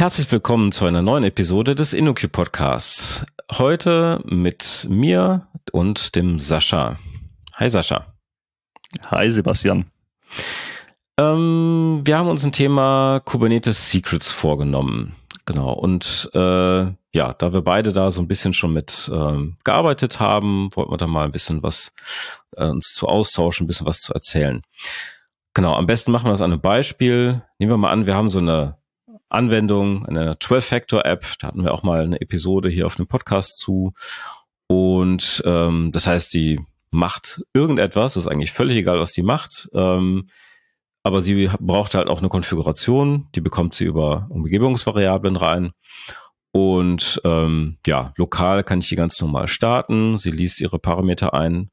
Herzlich willkommen zu einer neuen Episode des InnoQ Podcasts. Heute mit mir und dem Sascha. Hi Sascha. Hi Sebastian. Ähm, wir haben uns ein Thema Kubernetes Secrets vorgenommen. Genau. Und äh, ja, da wir beide da so ein bisschen schon mit ähm, gearbeitet haben, wollten wir da mal ein bisschen was äh, uns zu austauschen, ein bisschen was zu erzählen. Genau, am besten machen wir das an einem Beispiel. Nehmen wir mal an, wir haben so eine Anwendung, eine 12-Factor-App. Da hatten wir auch mal eine Episode hier auf dem Podcast zu. Und ähm, das heißt, die macht irgendetwas, ist eigentlich völlig egal, was die macht. Ähm, aber sie braucht halt auch eine Konfiguration, die bekommt sie über Umgebungsvariablen rein. Und ähm, ja, lokal kann ich die ganz normal starten. Sie liest ihre Parameter ein,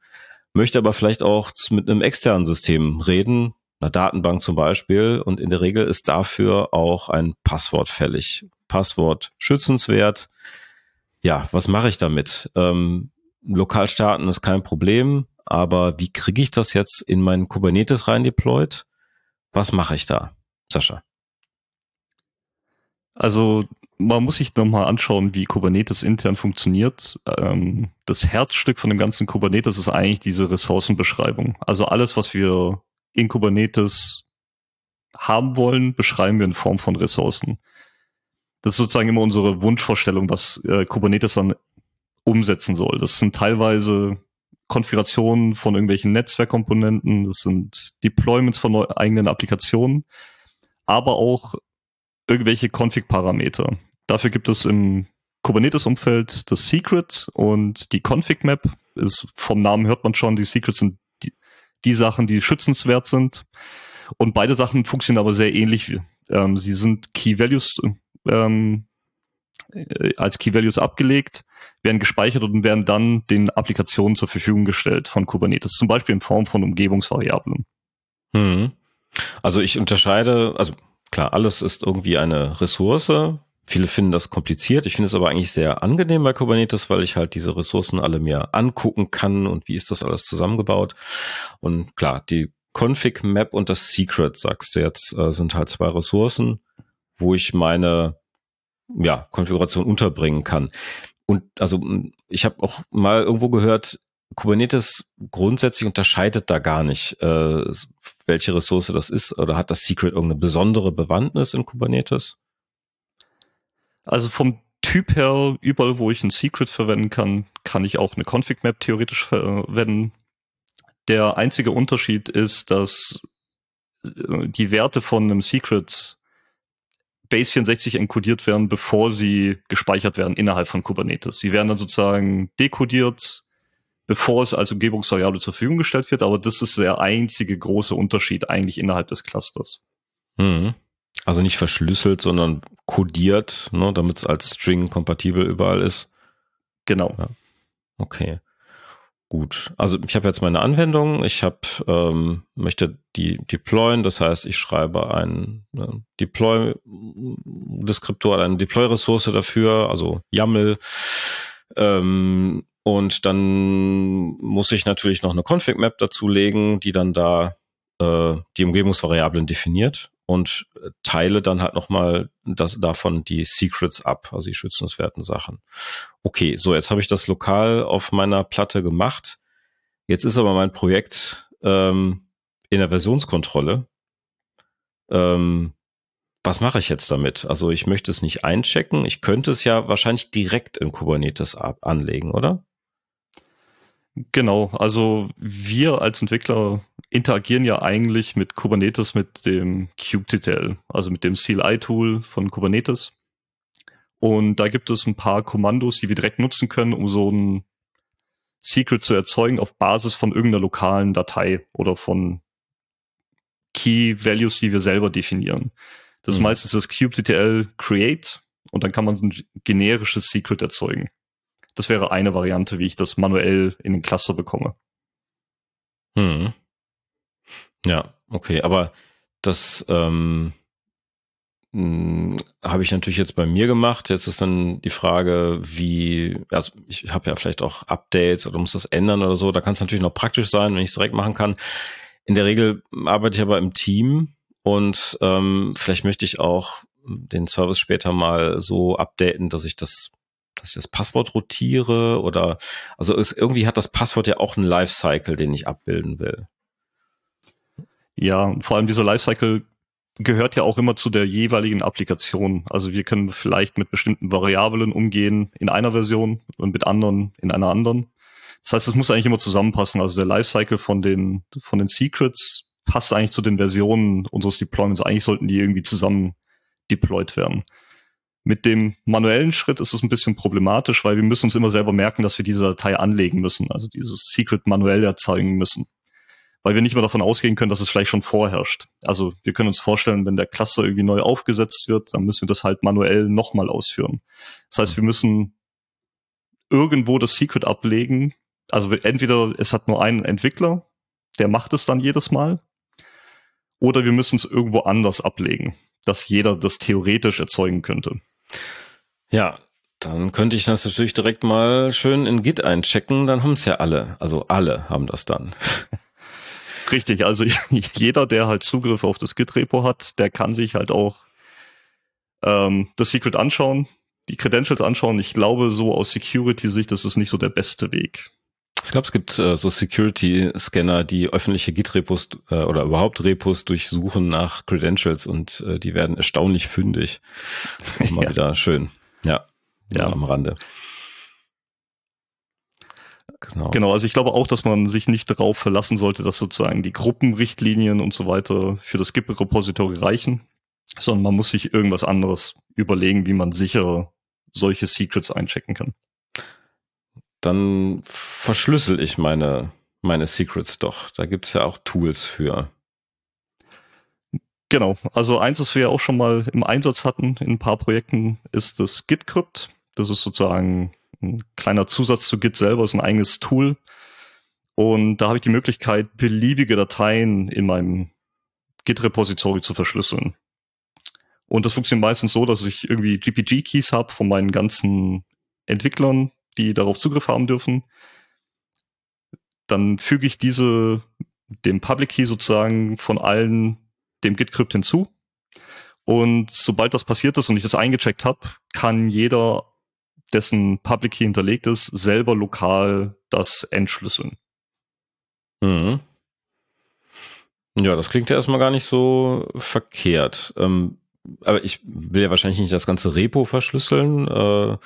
möchte aber vielleicht auch mit einem externen System reden, einer Datenbank zum Beispiel. Und in der Regel ist dafür auch ein Passwort fällig. Passwort schützenswert. Ja, was mache ich damit? Ähm, lokal starten ist kein Problem, aber wie kriege ich das jetzt in meinen Kubernetes rein deployed? Was mache ich da, Sascha? Also man muss sich nochmal anschauen, wie Kubernetes intern funktioniert. Ähm, das Herzstück von dem ganzen Kubernetes ist eigentlich diese Ressourcenbeschreibung. Also alles, was wir in Kubernetes haben wollen, beschreiben wir in Form von Ressourcen. Das ist sozusagen immer unsere Wunschvorstellung, was äh, Kubernetes dann umsetzen soll. Das sind teilweise Konfigurationen von irgendwelchen Netzwerkkomponenten, das sind Deployments von eigenen Applikationen, aber auch irgendwelche Config-Parameter. Dafür gibt es im Kubernetes-Umfeld das Secret und die Config-Map ist vom Namen hört man schon, die Secrets sind die, Sachen, die schützenswert sind. Und beide Sachen funktionieren aber sehr ähnlich. Ähm, sie sind Key Values ähm, äh, als Key Values abgelegt, werden gespeichert und werden dann den Applikationen zur Verfügung gestellt von Kubernetes, zum Beispiel in Form von Umgebungsvariablen. Hm. Also ich unterscheide, also klar, alles ist irgendwie eine Ressource. Viele finden das kompliziert. Ich finde es aber eigentlich sehr angenehm bei Kubernetes, weil ich halt diese Ressourcen alle mir angucken kann und wie ist das alles zusammengebaut. Und klar, die Config Map und das Secret, sagst du jetzt, äh, sind halt zwei Ressourcen, wo ich meine ja, Konfiguration unterbringen kann. Und also ich habe auch mal irgendwo gehört, Kubernetes grundsätzlich unterscheidet da gar nicht, äh, welche Ressource das ist oder hat das Secret irgendeine besondere Bewandtnis in Kubernetes? Also vom Typ her, überall wo ich ein Secret verwenden kann, kann ich auch eine Config-Map theoretisch verwenden. Der einzige Unterschied ist, dass äh, die Werte von einem Secret Base 64 encodiert werden, bevor sie gespeichert werden innerhalb von Kubernetes. Sie werden dann sozusagen dekodiert, bevor es als Umgebungsvariable zur Verfügung gestellt wird, aber das ist der einzige große Unterschied eigentlich innerhalb des Clusters. Mhm. Also nicht verschlüsselt, sondern kodiert, ne, damit es als String kompatibel überall ist. Genau. Ja. Okay. Gut, also ich habe jetzt meine Anwendung, ich habe ähm, möchte die deployen, das heißt, ich schreibe ein ne, Deploy-Deskriptor, eine Deploy-Ressource dafür, also YAML. Ähm, und dann muss ich natürlich noch eine Config-Map dazulegen, die dann da äh, die Umgebungsvariablen definiert und teile dann halt nochmal das, davon die Secrets ab, also die schützenswerten Sachen. Okay, so jetzt habe ich das lokal auf meiner Platte gemacht. Jetzt ist aber mein Projekt ähm, in der Versionskontrolle. Ähm, was mache ich jetzt damit? Also ich möchte es nicht einchecken. Ich könnte es ja wahrscheinlich direkt in Kubernetes anlegen, oder? Genau, also wir als Entwickler interagieren ja eigentlich mit Kubernetes mit dem kubectl, also mit dem CLI-Tool von Kubernetes. Und da gibt es ein paar Kommandos, die wir direkt nutzen können, um so ein Secret zu erzeugen auf Basis von irgendeiner lokalen Datei oder von Key Values, die wir selber definieren. Das ist mhm. meistens das kubectl create und dann kann man so ein generisches Secret erzeugen. Das wäre eine Variante, wie ich das manuell in den Cluster bekomme. Hm. Ja, okay, aber das ähm, hm, habe ich natürlich jetzt bei mir gemacht. Jetzt ist dann die Frage, wie, also ich habe ja vielleicht auch Updates oder muss das ändern oder so. Da kann es natürlich noch praktisch sein, wenn ich es direkt machen kann. In der Regel arbeite ich aber im Team und ähm, vielleicht möchte ich auch den Service später mal so updaten, dass ich das dass ich das Passwort rotiere oder also es, irgendwie hat das Passwort ja auch einen Lifecycle, den ich abbilden will. Ja, vor allem dieser Lifecycle gehört ja auch immer zu der jeweiligen Applikation. Also wir können vielleicht mit bestimmten Variablen umgehen in einer Version und mit anderen in einer anderen. Das heißt, es muss eigentlich immer zusammenpassen. Also der Lifecycle von den, von den Secrets passt eigentlich zu den Versionen unseres Deployments. Eigentlich sollten die irgendwie zusammen deployed werden. Mit dem manuellen Schritt ist es ein bisschen problematisch, weil wir müssen uns immer selber merken, dass wir diese Datei anlegen müssen, also dieses Secret manuell erzeugen müssen weil wir nicht mehr davon ausgehen können, dass es vielleicht schon vorherrscht. Also wir können uns vorstellen, wenn der Cluster irgendwie neu aufgesetzt wird, dann müssen wir das halt manuell nochmal ausführen. Das heißt, wir müssen irgendwo das Secret ablegen. Also entweder es hat nur einen Entwickler, der macht es dann jedes Mal, oder wir müssen es irgendwo anders ablegen, dass jeder das theoretisch erzeugen könnte. Ja, dann könnte ich das natürlich direkt mal schön in Git einchecken, dann haben es ja alle. Also alle haben das dann. Richtig, also jeder, der halt Zugriff auf das Git-Repo hat, der kann sich halt auch ähm, das Secret anschauen, die Credentials anschauen. Ich glaube, so aus Security-Sicht ist es nicht so der beste Weg. Ich glaube, es gibt äh, so Security-Scanner, die öffentliche Git-Repos äh, oder überhaupt Repos durchsuchen nach Credentials und äh, die werden erstaunlich fündig. Das ist auch mal ja. wieder schön. Ja, ja. am Rande. Genau. genau, also ich glaube auch, dass man sich nicht darauf verlassen sollte, dass sozusagen die Gruppenrichtlinien und so weiter für das Git-Repository reichen, sondern man muss sich irgendwas anderes überlegen, wie man sicher solche Secrets einchecken kann. Dann verschlüssel ich meine, meine Secrets doch. Da gibt's ja auch Tools für. Genau, also eins, das wir ja auch schon mal im Einsatz hatten in ein paar Projekten, ist das Git-Crypt. Das ist sozusagen ein kleiner Zusatz zu Git selber, ist ein eigenes Tool. Und da habe ich die Möglichkeit, beliebige Dateien in meinem Git-Repository zu verschlüsseln. Und das funktioniert meistens so, dass ich irgendwie GPG-Keys habe von meinen ganzen Entwicklern, die darauf Zugriff haben dürfen. Dann füge ich diese dem Public Key sozusagen von allen dem Git-Crypt hinzu. Und sobald das passiert ist und ich das eingecheckt habe, kann jeder dessen Public Key hinterlegt ist, selber lokal das entschlüsseln. Mhm. Ja, das klingt ja erstmal gar nicht so verkehrt. Ähm, aber ich will ja wahrscheinlich nicht das ganze Repo verschlüsseln. Äh,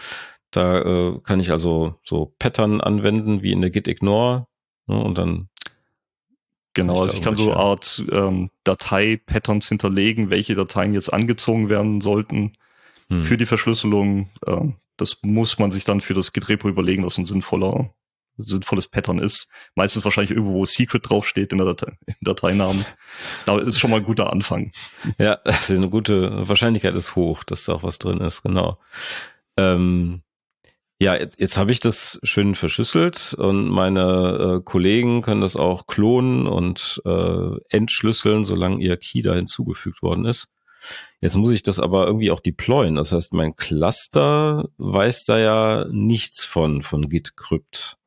da äh, kann ich also so Pattern anwenden wie in der Git-Ignore ne, und dann Genau, also ich kann so eine Art ähm, Datei-Patterns hinterlegen, welche Dateien jetzt angezogen werden sollten hm. für die Verschlüsselung. Ähm, das muss man sich dann für das Git-Repo überlegen, was ein sinnvoller, sinnvolles Pattern ist. Meistens wahrscheinlich irgendwo, wo Secret draufsteht in der Datei, im Dateinamen. Da ist schon mal ein guter Anfang. Ja, also eine gute Wahrscheinlichkeit ist hoch, dass da auch was drin ist, genau. Ähm, ja, jetzt, jetzt habe ich das schön verschlüsselt und meine äh, Kollegen können das auch klonen und äh, entschlüsseln, solange ihr Key da hinzugefügt worden ist. Jetzt muss ich das aber irgendwie auch deployen. Das heißt, mein Cluster weiß da ja nichts von, von Git Crypt.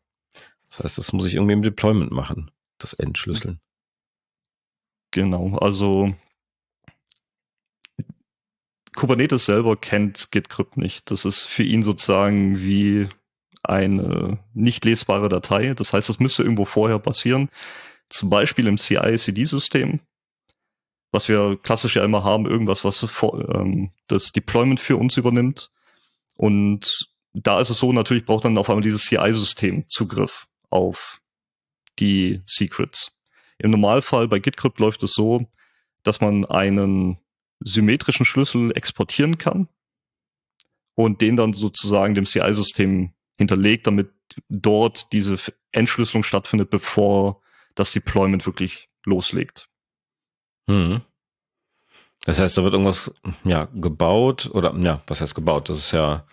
Das heißt, das muss ich irgendwie im Deployment machen, das Entschlüsseln. Genau, also Kubernetes selber kennt Git Crypt nicht. Das ist für ihn sozusagen wie eine nicht lesbare Datei. Das heißt, das müsste irgendwo vorher passieren. Zum Beispiel im CI-CD-System was wir klassisch ja immer haben, irgendwas, was ähm, das Deployment für uns übernimmt. Und da ist es so, natürlich braucht dann auf einmal dieses CI-System Zugriff auf die Secrets. Im Normalfall bei GitCrypt läuft es so, dass man einen symmetrischen Schlüssel exportieren kann und den dann sozusagen dem CI-System hinterlegt, damit dort diese Entschlüsselung stattfindet, bevor das Deployment wirklich loslegt. Hm. Das heißt, da wird irgendwas ja gebaut oder ja, was heißt gebaut? Das ist ja,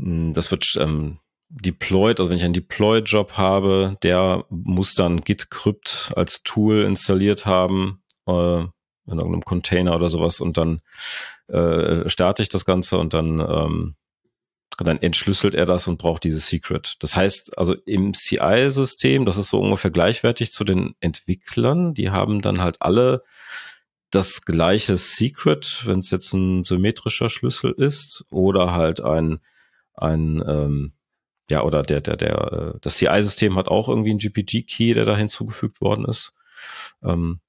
hm, das wird ähm, deployed. Also wenn ich einen Deploy-Job habe, der muss dann Git Crypt als Tool installiert haben äh, in irgendeinem Container oder sowas und dann äh, starte ich das Ganze und dann ähm, dann entschlüsselt er das und braucht dieses Secret. Das heißt, also im CI-System, das ist so ungefähr gleichwertig zu den Entwicklern, die haben dann halt alle das gleiche Secret, wenn es jetzt ein symmetrischer Schlüssel ist oder halt ein, ein ähm, ja, oder der, der, der, äh, das CI-System hat auch irgendwie einen GPG-Key, der da hinzugefügt worden ist. Ähm,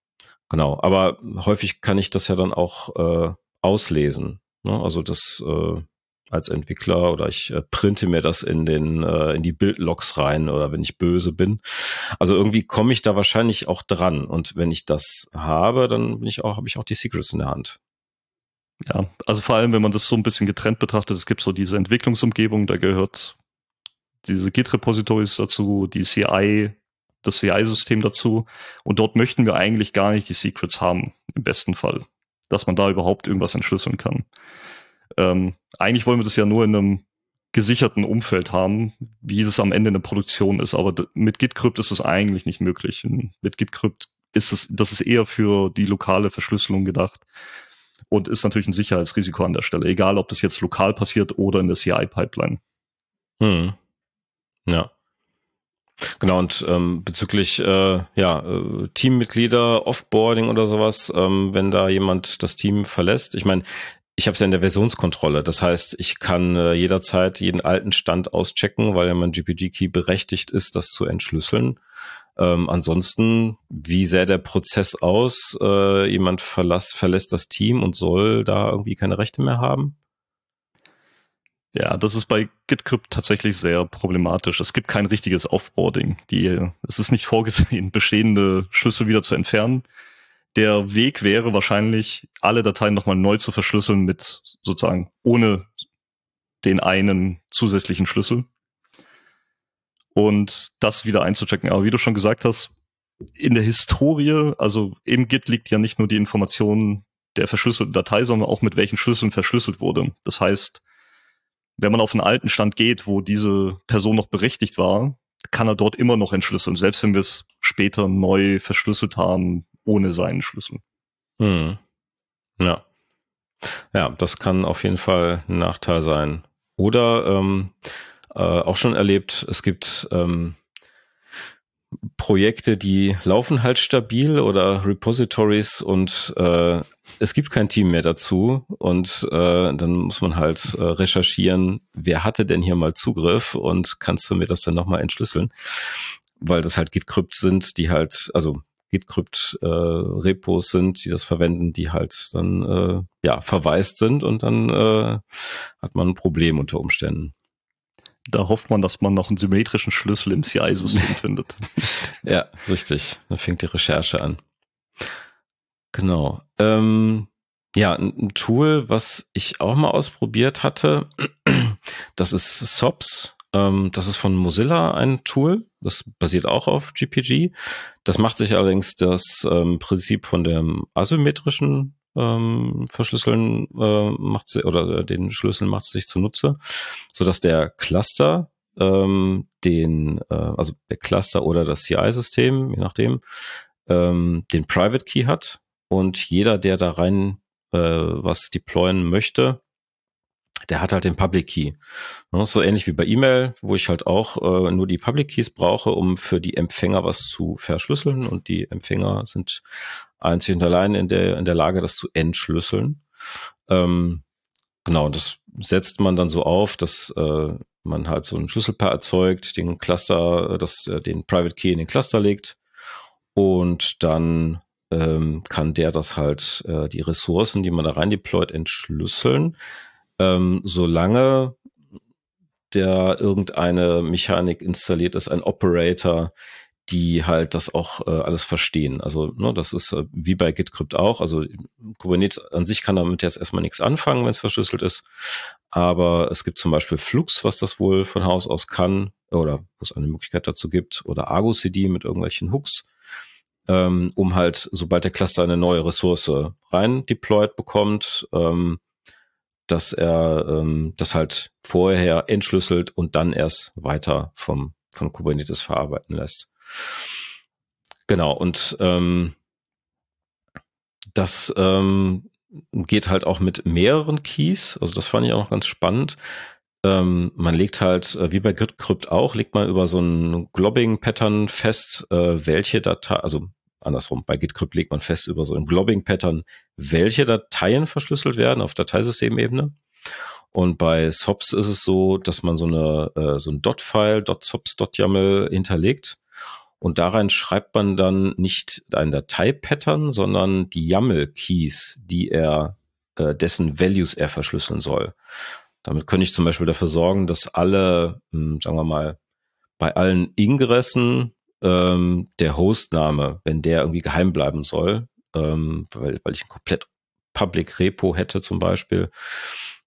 genau, aber häufig kann ich das ja dann auch äh, auslesen. Ne? Also das äh, als Entwickler oder ich äh, printe mir das in den äh, in die Bildlogs rein oder wenn ich böse bin. Also irgendwie komme ich da wahrscheinlich auch dran und wenn ich das habe, dann bin ich auch habe ich auch die Secrets in der Hand. Ja, also vor allem, wenn man das so ein bisschen getrennt betrachtet, es gibt so diese Entwicklungsumgebung, da gehört diese Git-Repositories dazu, die CI, das CI-System dazu und dort möchten wir eigentlich gar nicht die Secrets haben, im besten Fall, dass man da überhaupt irgendwas entschlüsseln kann. Ähm, eigentlich wollen wir das ja nur in einem gesicherten Umfeld haben, wie es am Ende in der Produktion ist. Aber mit GitCrypt ist es eigentlich nicht möglich. Mit GitCrypt ist es, das ist eher für die lokale Verschlüsselung gedacht und ist natürlich ein Sicherheitsrisiko an der Stelle, egal ob das jetzt lokal passiert oder in der CI-Pipeline. Hm. Ja. Genau, und ähm, bezüglich äh, ja, äh, Teammitglieder, Offboarding oder sowas, ähm, wenn da jemand das Team verlässt, ich meine, ich habe es ja in der Versionskontrolle. Das heißt, ich kann äh, jederzeit jeden alten Stand auschecken, weil ja mein GPG-Key berechtigt ist, das zu entschlüsseln. Ähm, ansonsten, wie sähe der Prozess aus? Äh, jemand verlass, verlässt das Team und soll da irgendwie keine Rechte mehr haben? Ja, das ist bei GitCrypt tatsächlich sehr problematisch. Es gibt kein richtiges Offboarding. Die, es ist nicht vorgesehen, bestehende Schlüssel wieder zu entfernen. Der Weg wäre wahrscheinlich, alle Dateien nochmal neu zu verschlüsseln mit sozusagen ohne den einen zusätzlichen Schlüssel und das wieder einzuchecken. Aber wie du schon gesagt hast, in der Historie, also im Git liegt ja nicht nur die Information der verschlüsselten Datei, sondern auch mit welchen Schlüsseln verschlüsselt wurde. Das heißt, wenn man auf einen alten Stand geht, wo diese Person noch berechtigt war, kann er dort immer noch entschlüsseln, selbst wenn wir es später neu verschlüsselt haben, ohne seinen Schlüssel. Hm. Ja. Ja, das kann auf jeden Fall ein Nachteil sein. Oder ähm, äh, auch schon erlebt, es gibt ähm, Projekte, die laufen halt stabil oder Repositories und äh, es gibt kein Team mehr dazu und äh, dann muss man halt äh, recherchieren, wer hatte denn hier mal Zugriff und kannst du mir das dann nochmal entschlüsseln? Weil das halt Git-Krypt sind, die halt, also Git-Krypt-Repos äh, sind, die das verwenden, die halt dann äh, ja verwaist sind und dann äh, hat man ein Problem unter Umständen. Da hofft man, dass man noch einen symmetrischen Schlüssel im CI-System findet. Ja, richtig. Dann fängt die Recherche an. Genau. Ähm, ja, ein Tool, was ich auch mal ausprobiert hatte, das ist SOPs. Ähm, das ist von Mozilla ein Tool. Das basiert auch auf GPG. Das macht sich allerdings das ähm, Prinzip von dem asymmetrischen ähm, Verschlüsseln äh, macht sie, oder den Schlüssel macht sich zunutze, so dass der Cluster ähm, den, äh, also der Cluster oder das CI-System, je nachdem, ähm, den Private Key hat und jeder, der da rein äh, was deployen möchte, der hat halt den Public Key. So ähnlich wie bei E-Mail, wo ich halt auch äh, nur die Public Keys brauche, um für die Empfänger was zu verschlüsseln und die Empfänger sind einzig und allein in der, in der Lage, das zu entschlüsseln. Ähm, genau, das setzt man dann so auf, dass äh, man halt so ein Schlüsselpaar erzeugt, den Cluster, das, äh, den Private Key in den Cluster legt und dann ähm, kann der das halt, äh, die Ressourcen, die man da rein deployt, entschlüsseln ähm, solange der irgendeine Mechanik installiert ist, ein Operator, die halt das auch äh, alles verstehen. Also ne, das ist äh, wie bei GitCrypt auch. Also Kubernetes an sich kann damit jetzt erstmal nichts anfangen, wenn es verschlüsselt ist. Aber es gibt zum Beispiel Flux, was das wohl von Haus aus kann oder wo es eine Möglichkeit dazu gibt oder Argo CD mit irgendwelchen Hooks, ähm, um halt, sobald der Cluster eine neue Ressource rein deployed bekommt, ähm, dass er ähm, das halt vorher entschlüsselt und dann erst weiter vom von Kubernetes verarbeiten lässt. Genau, und ähm, das ähm, geht halt auch mit mehreren Keys. Also das fand ich auch noch ganz spannend. Ähm, man legt halt, äh, wie bei GitCrypt auch, legt man über so ein Globbing-Pattern fest, äh, welche Datei, also andersrum. Bei GitCrypt legt man fest über so ein Globbing-Pattern, welche Dateien verschlüsselt werden auf Dateisystemebene. Und bei SOPs ist es so, dass man so eine äh, so ein Dot-File, .sops, .yaml hinterlegt und da rein schreibt man dann nicht ein Datei-Pattern, sondern die YAML-Keys, die er, äh, dessen Values er verschlüsseln soll. Damit könnte ich zum Beispiel dafür sorgen, dass alle, hm, sagen wir mal, bei allen Ingressen ähm, der Hostname, wenn der irgendwie geheim bleiben soll, ähm, weil, weil ich ein komplett Public Repo hätte zum Beispiel,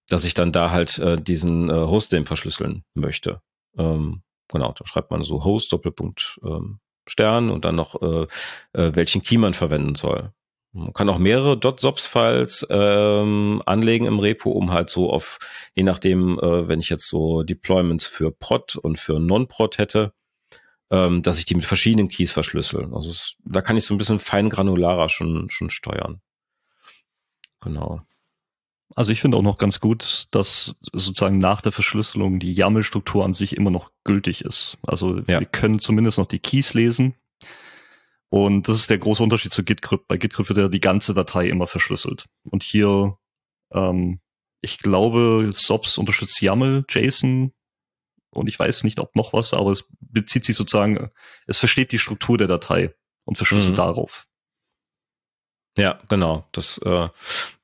dass ich dann da halt äh, diesen äh, Hostname verschlüsseln möchte. Ähm, genau, da schreibt man so Host Doppelpunkt ähm, Stern und dann noch äh, äh, welchen Key man verwenden soll. Man kann auch mehrere .sops-Files ähm, anlegen im Repo, um halt so auf, je nachdem, äh, wenn ich jetzt so Deployments für Prod und für Non-Prod hätte, ähm, dass ich die mit verschiedenen Keys verschlüssel. Also es, da kann ich so ein bisschen feingranularer schon, schon steuern. Genau. Also ich finde auch noch ganz gut, dass sozusagen nach der Verschlüsselung die YAML-Struktur an sich immer noch gültig ist. Also ja. wir können zumindest noch die Keys lesen. Und das ist der große Unterschied zu GitCrypt. Bei GitCrypt wird ja die ganze Datei immer verschlüsselt. Und hier, ähm, ich glaube, SOPs unterstützt YAML, JSON und ich weiß nicht, ob noch was, aber es bezieht sich sozusagen, es versteht die Struktur der Datei und verschlüsselt mhm. darauf. Ja, genau. Das äh,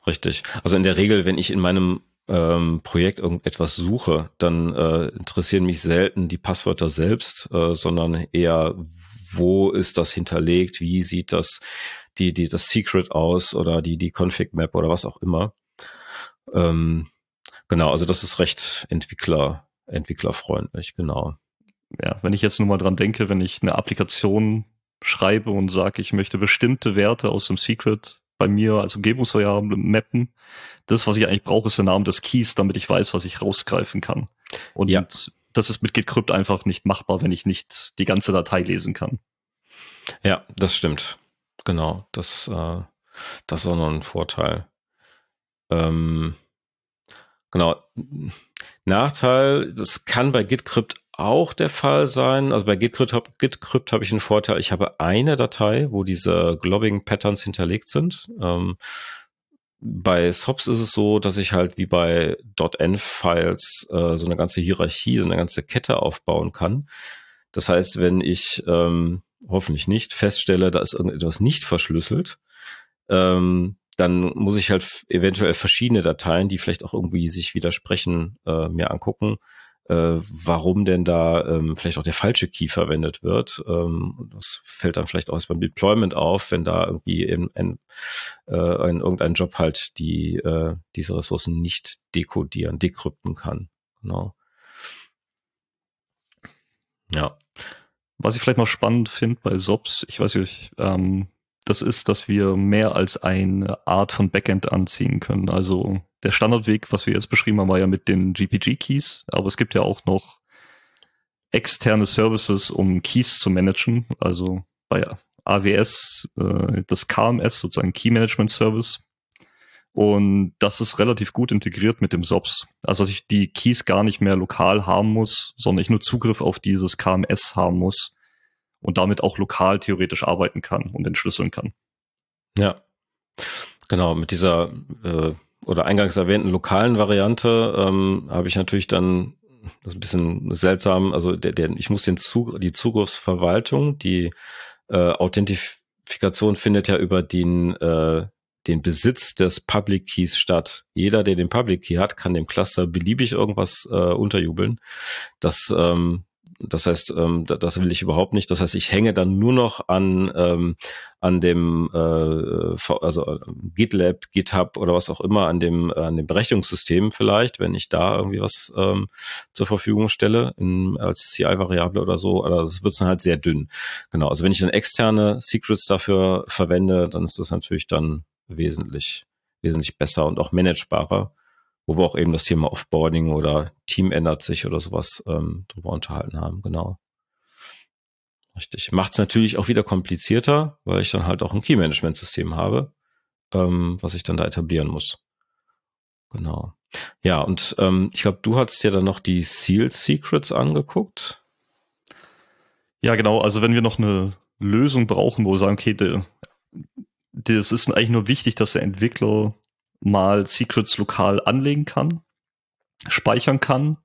richtig. Also in der Regel, wenn ich in meinem ähm, Projekt irgendetwas suche, dann äh, interessieren mich selten die Passwörter selbst, äh, sondern eher, wo ist das hinterlegt, wie sieht das die, die, das Secret aus oder die, die Config Map oder was auch immer. Ähm, genau, also das ist recht Entwickler, entwicklerfreundlich, genau. Ja, wenn ich jetzt nur mal dran denke, wenn ich eine Applikation schreibe und sage, ich möchte bestimmte Werte aus dem Secret bei mir als Umgebungsvariable mappen. Das, was ich eigentlich brauche, ist der Name des Keys, damit ich weiß, was ich rausgreifen kann. Und ja. das ist mit GitCrypt einfach nicht machbar, wenn ich nicht die ganze Datei lesen kann. Ja, das stimmt. Genau, das, äh, das ist auch noch ein Vorteil. Ähm, genau. Nachteil, das kann bei GitCrypt auch der Fall sein. Also bei GitCrypt, GitCrypt habe ich einen Vorteil. Ich habe eine Datei, wo diese Globbing Patterns hinterlegt sind. Ähm, bei SOPs ist es so, dass ich halt wie bei .env-Files äh, so eine ganze Hierarchie, so eine ganze Kette aufbauen kann. Das heißt, wenn ich ähm, hoffentlich nicht feststelle, da ist irgendetwas nicht verschlüsselt, ähm, dann muss ich halt eventuell verschiedene Dateien, die vielleicht auch irgendwie sich widersprechen, äh, mir angucken äh, warum denn da ähm, vielleicht auch der falsche Key verwendet wird. Ähm, das fällt dann vielleicht auch erst beim Deployment auf, wenn da irgendwie in, in, äh, in irgendein Job halt die äh, diese Ressourcen nicht dekodieren, dekrypten kann. Genau. Ja. Was ich vielleicht noch spannend finde bei SOPs, ich weiß nicht, ähm, das ist, dass wir mehr als eine Art von Backend anziehen können. Also der Standardweg, was wir jetzt beschrieben haben, war ja mit den GPG-Keys, aber es gibt ja auch noch externe Services, um Keys zu managen. Also bei AWS äh, das KMS, sozusagen Key Management Service. Und das ist relativ gut integriert mit dem SOPS. Also dass ich die Keys gar nicht mehr lokal haben muss, sondern ich nur Zugriff auf dieses KMS haben muss und damit auch lokal theoretisch arbeiten kann und entschlüsseln kann. Ja, genau, mit dieser äh, oder eingangs erwähnten lokalen Variante ähm, habe ich natürlich dann das ist ein bisschen seltsam, also der, der, ich muss den Zug, die Zugriffsverwaltung, die äh, Authentifikation findet ja über den, äh, den Besitz des Public Keys statt. Jeder, der den Public Key hat, kann dem Cluster beliebig irgendwas äh, unterjubeln. Das ähm, das heißt, ähm, das will ich überhaupt nicht. Das heißt, ich hänge dann nur noch an ähm, an dem äh, also äh, GitLab, GitHub oder was auch immer an dem an dem Berechnungssystem vielleicht, wenn ich da irgendwie was ähm, zur Verfügung stelle in, als CI-Variable oder so. Aber das wird dann halt sehr dünn. Genau. Also wenn ich dann externe Secrets dafür verwende, dann ist das natürlich dann wesentlich wesentlich besser und auch managebarer wo wir auch eben das Thema Offboarding oder Team ändert sich oder sowas ähm, drüber unterhalten haben, genau. Richtig. Macht es natürlich auch wieder komplizierter, weil ich dann halt auch ein Key-Management-System habe, ähm, was ich dann da etablieren muss. Genau. Ja, und ähm, ich glaube, du hast dir dann noch die Seal Secrets angeguckt. Ja, genau. Also wenn wir noch eine Lösung brauchen, wo wir sagen, okay, der, das ist eigentlich nur wichtig, dass der Entwickler mal Secrets lokal anlegen kann, speichern kann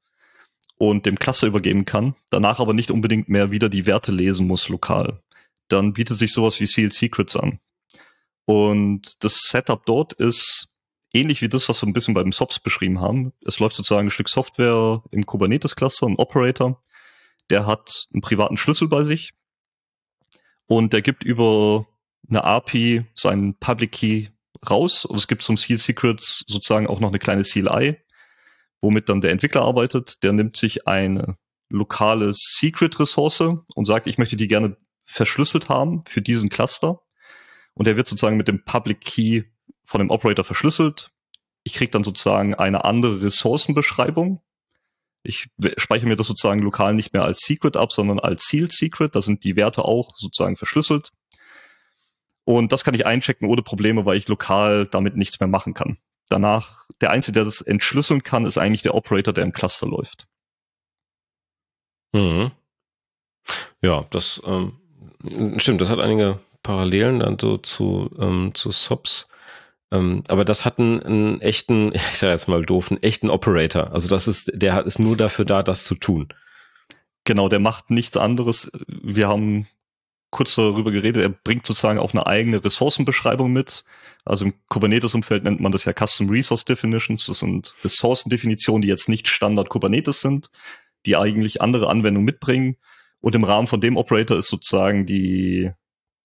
und dem Cluster übergeben kann, danach aber nicht unbedingt mehr wieder die Werte lesen muss lokal. Dann bietet sich sowas wie Sealed Secrets an. Und das Setup dort ist ähnlich wie das, was wir ein bisschen beim SOPs beschrieben haben. Es läuft sozusagen ein Stück Software im Kubernetes-Cluster, ein Operator. Der hat einen privaten Schlüssel bei sich und der gibt über eine API seinen Public Key raus. Und es gibt zum Seal Secrets sozusagen auch noch eine kleine CLI, womit dann der Entwickler arbeitet. Der nimmt sich eine lokale Secret-Ressource und sagt, ich möchte die gerne verschlüsselt haben für diesen Cluster. Und der wird sozusagen mit dem Public Key von dem Operator verschlüsselt. Ich kriege dann sozusagen eine andere Ressourcenbeschreibung. Ich speichere mir das sozusagen lokal nicht mehr als Secret ab, sondern als Sealed Secret. Da sind die Werte auch sozusagen verschlüsselt. Und das kann ich einchecken ohne Probleme, weil ich lokal damit nichts mehr machen kann. Danach, der Einzige, der das entschlüsseln kann, ist eigentlich der Operator, der im Cluster läuft. Mhm. Ja, das ähm, stimmt, das hat einige Parallelen dann so zu, ähm, zu SOPs. Ähm, aber das hat einen, einen echten, ich sage jetzt mal doof, einen echten Operator. Also das ist, der ist nur dafür da, das zu tun. Genau, der macht nichts anderes. Wir haben kurz darüber geredet, er bringt sozusagen auch eine eigene Ressourcenbeschreibung mit. Also im Kubernetes-Umfeld nennt man das ja Custom Resource Definitions. Das sind Ressourcendefinitionen, die jetzt nicht Standard Kubernetes sind, die eigentlich andere Anwendungen mitbringen. Und im Rahmen von dem Operator ist sozusagen die,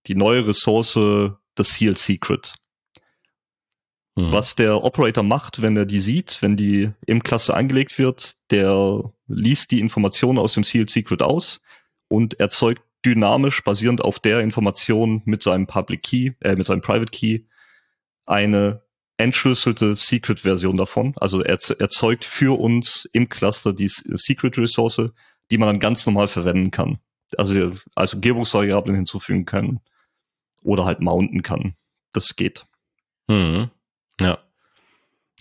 die neue Ressource das Heal Secret. Mhm. Was der Operator macht, wenn er die sieht, wenn die im Cluster angelegt wird, der liest die Informationen aus dem Sealed Secret aus und erzeugt dynamisch basierend auf der Information mit seinem Public Key, äh, mit seinem Private Key eine entschlüsselte Secret-Version davon. Also er erzeugt für uns im Cluster die Secret-Ressource, die man dann ganz normal verwenden kann. Also als Umgebungsvariablen hinzufügen kann oder halt mounten kann. Das geht. Hm. Ja.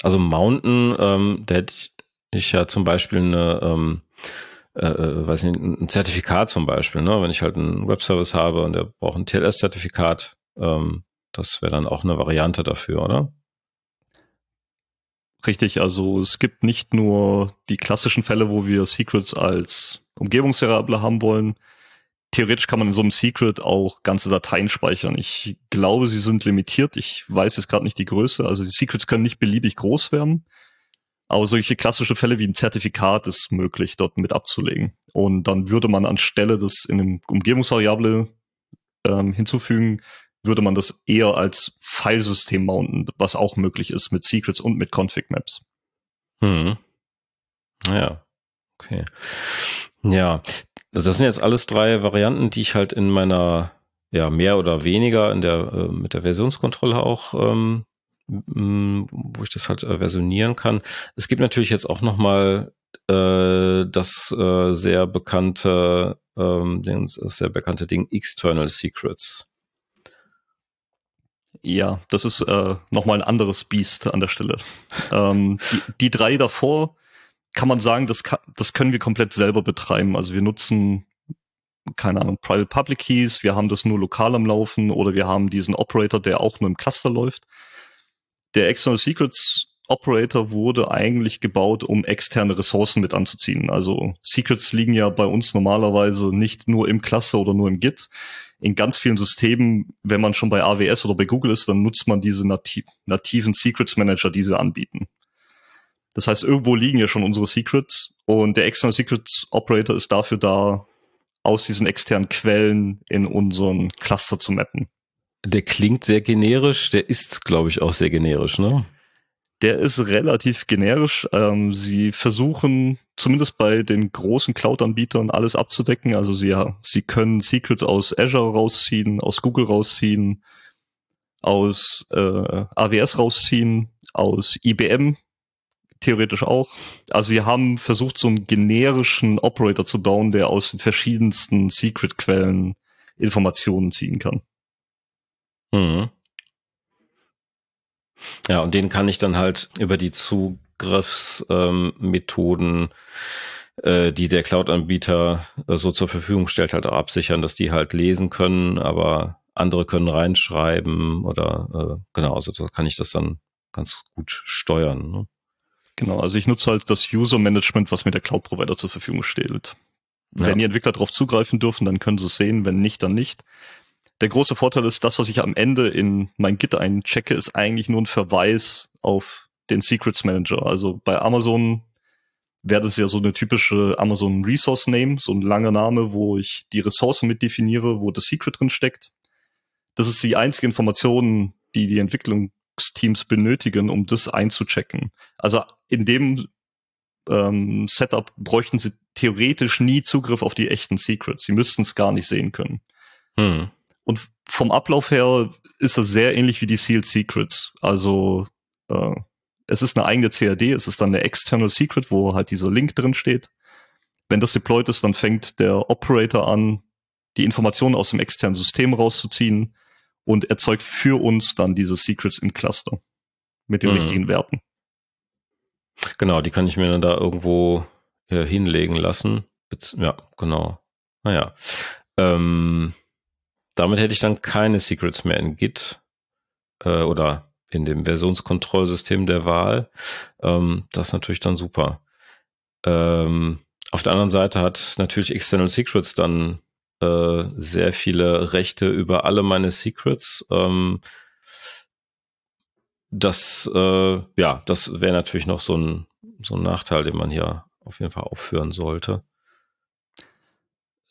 Also mounten, ähm, da hätte ich, ich ja zum Beispiel eine ähm, äh, äh, weiß nicht, ein Zertifikat zum Beispiel, ne? wenn ich halt einen Webservice habe und der braucht ein TLS-Zertifikat, ähm, das wäre dann auch eine Variante dafür, oder? Richtig, also es gibt nicht nur die klassischen Fälle, wo wir Secrets als Umgebungsvariable haben wollen. Theoretisch kann man in so einem Secret auch ganze Dateien speichern. Ich glaube, sie sind limitiert. Ich weiß jetzt gerade nicht die Größe. Also die Secrets können nicht beliebig groß werden. Aber solche klassische Fälle wie ein Zertifikat ist möglich, dort mit abzulegen. Und dann würde man anstelle des in einem Umgebungsvariable ähm, hinzufügen, würde man das eher als Filesystem mounten, was auch möglich ist mit Secrets und mit Config Maps. Hm. Ja, okay. Ja, also das sind jetzt alles drei Varianten, die ich halt in meiner ja mehr oder weniger in der äh, mit der Versionskontrolle auch ähm, wo ich das halt äh, versionieren kann. Es gibt natürlich jetzt auch noch mal äh, das äh, sehr bekannte, ähm, das sehr bekannte Ding External Secrets. Ja, das ist äh, nochmal ein anderes Biest an der Stelle. ähm, die, die drei davor kann man sagen, das, kann, das können wir komplett selber betreiben. Also wir nutzen keine Ahnung, Private Public Keys, wir haben das nur lokal am Laufen oder wir haben diesen Operator, der auch nur im Cluster läuft der External Secrets Operator wurde eigentlich gebaut, um externe Ressourcen mit anzuziehen. Also Secrets liegen ja bei uns normalerweise nicht nur im Cluster oder nur im Git. In ganz vielen Systemen, wenn man schon bei AWS oder bei Google ist, dann nutzt man diese nati nativen Secrets Manager, die sie anbieten. Das heißt, irgendwo liegen ja schon unsere Secrets und der External Secrets Operator ist dafür da, aus diesen externen Quellen in unseren Cluster zu mappen. Der klingt sehr generisch, der ist, glaube ich, auch sehr generisch, ne? Der ist relativ generisch. Ähm, sie versuchen zumindest bei den großen Cloud-Anbietern alles abzudecken. Also sie, ja, sie können Secret aus Azure rausziehen, aus Google rausziehen, aus äh, AWS rausziehen, aus IBM theoretisch auch. Also sie haben versucht, so einen generischen Operator zu bauen, der aus den verschiedensten Secret-Quellen Informationen ziehen kann. Mhm. Ja, und den kann ich dann halt über die Zugriffsmethoden äh, die der Cloud-Anbieter äh, so zur Verfügung stellt, halt auch absichern, dass die halt lesen können, aber andere können reinschreiben oder äh, genau, also da kann ich das dann ganz gut steuern. Ne? Genau, also ich nutze halt das User-Management, was mir der Cloud-Provider zur Verfügung stellt. Ja. Wenn die Entwickler darauf zugreifen dürfen, dann können sie es sehen, wenn nicht, dann nicht. Der große Vorteil ist, das, was ich am Ende in mein Git einchecke, ist eigentlich nur ein Verweis auf den Secrets Manager. Also bei Amazon wäre das ja so eine typische Amazon Resource Name, so ein langer Name, wo ich die Ressourcen mit definiere, wo das Secret drin steckt. Das ist die einzige Information, die die Entwicklungsteams benötigen, um das einzuchecken. Also in dem ähm, Setup bräuchten sie theoretisch nie Zugriff auf die echten Secrets. Sie müssten es gar nicht sehen können. Hm. Und vom Ablauf her ist das sehr ähnlich wie die Sealed Secrets. Also äh, es ist eine eigene CAD, es ist dann eine External Secret, wo halt dieser Link drin steht. Wenn das deployed ist, dann fängt der Operator an, die Informationen aus dem externen System rauszuziehen und erzeugt für uns dann diese Secrets im Cluster mit den mhm. richtigen Werten. Genau, die kann ich mir dann da irgendwo äh, hinlegen lassen. Ja, genau. Naja. Ähm, damit hätte ich dann keine Secrets mehr in Git äh, oder in dem Versionskontrollsystem der Wahl. Ähm, das ist natürlich dann super. Ähm, auf der anderen Seite hat natürlich External Secrets dann äh, sehr viele Rechte über alle meine Secrets. Ähm, das, äh, ja, das wäre natürlich noch so ein, so ein Nachteil, den man hier auf jeden Fall aufführen sollte.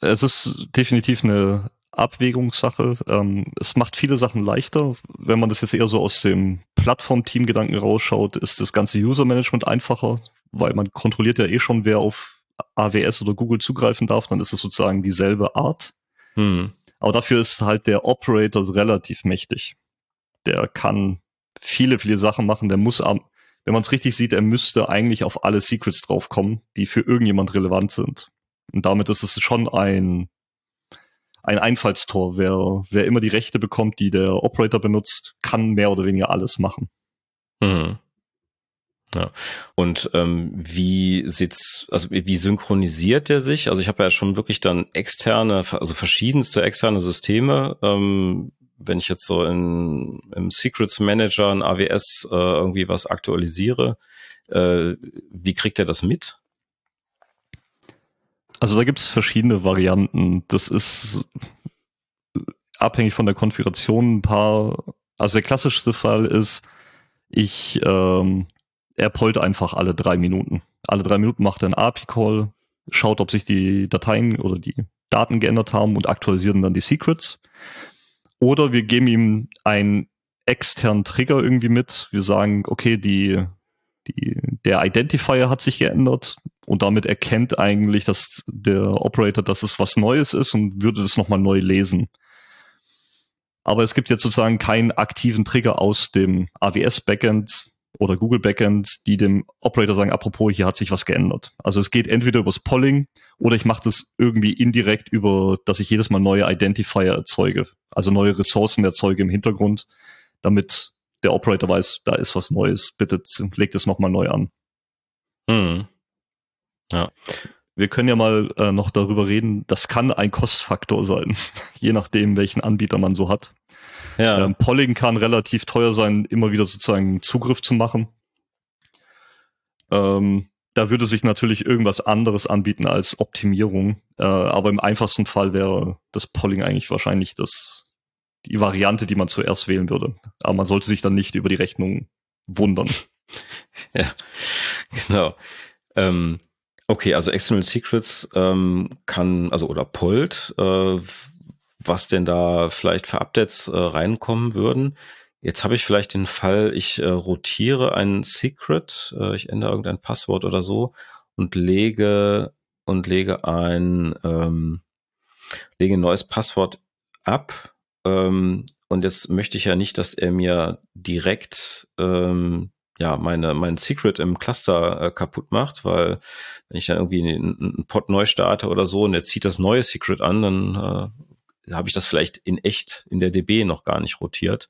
Es ist definitiv eine Abwägungssache. Ähm, es macht viele Sachen leichter. Wenn man das jetzt eher so aus dem Plattform-Team-Gedanken rausschaut, ist das ganze User-Management einfacher, weil man kontrolliert ja eh schon, wer auf AWS oder Google zugreifen darf. Dann ist es sozusagen dieselbe Art. Hm. Aber dafür ist halt der Operator relativ mächtig. Der kann viele, viele Sachen machen. Der muss, wenn man es richtig sieht, er müsste eigentlich auf alle Secrets draufkommen, die für irgendjemand relevant sind. Und damit ist es schon ein ein Einfallstor. Wer, wer immer die Rechte bekommt, die der Operator benutzt, kann mehr oder weniger alles machen. Mhm. Ja. Und ähm, wie sieht's, also wie synchronisiert der sich? Also ich habe ja schon wirklich dann externe, also verschiedenste externe Systeme. Ähm, wenn ich jetzt so in, im Secrets Manager in AWS äh, irgendwie was aktualisiere, äh, wie kriegt er das mit? Also da gibt es verschiedene Varianten. Das ist abhängig von der Konfiguration ein paar. Also der klassischste Fall ist, ich ähm, er pollt einfach alle drei Minuten. Alle drei Minuten macht er einen API-Call, schaut, ob sich die Dateien oder die Daten geändert haben und aktualisieren dann die Secrets. Oder wir geben ihm einen externen Trigger irgendwie mit. Wir sagen, okay, die, die, der Identifier hat sich geändert und damit erkennt eigentlich, dass der Operator, dass es was Neues ist und würde das nochmal neu lesen. Aber es gibt jetzt sozusagen keinen aktiven Trigger aus dem AWS Backend oder Google Backend, die dem Operator sagen, apropos, hier hat sich was geändert. Also es geht entweder übers Polling oder ich mache das irgendwie indirekt über, dass ich jedes Mal neue Identifier erzeuge, also neue Ressourcen erzeuge im Hintergrund, damit der Operator weiß, da ist was Neues, bitte legt es nochmal neu an. Hm. Ja. Wir können ja mal äh, noch darüber reden, das kann ein Kostfaktor sein, je nachdem, welchen Anbieter man so hat. Ja. Ähm, Polling kann relativ teuer sein, immer wieder sozusagen Zugriff zu machen. Ähm, da würde sich natürlich irgendwas anderes anbieten als Optimierung. Äh, aber im einfachsten Fall wäre das Polling eigentlich wahrscheinlich das, die Variante, die man zuerst wählen würde. Aber man sollte sich dann nicht über die Rechnung wundern. ja, genau. Ähm, Okay, also External Secrets ähm, kann, also oder Polt, äh, was denn da vielleicht für Updates äh, reinkommen würden. Jetzt habe ich vielleicht den Fall, ich äh, rotiere ein Secret, äh, ich ändere irgendein Passwort oder so und lege und lege ein ähm, lege ein neues Passwort ab. Ähm, und jetzt möchte ich ja nicht, dass er mir direkt ähm, ja, meine, mein Secret im Cluster äh, kaputt macht, weil wenn ich dann irgendwie einen, einen Pod neu starte oder so und er zieht das neue Secret an, dann äh, habe ich das vielleicht in echt in der DB noch gar nicht rotiert.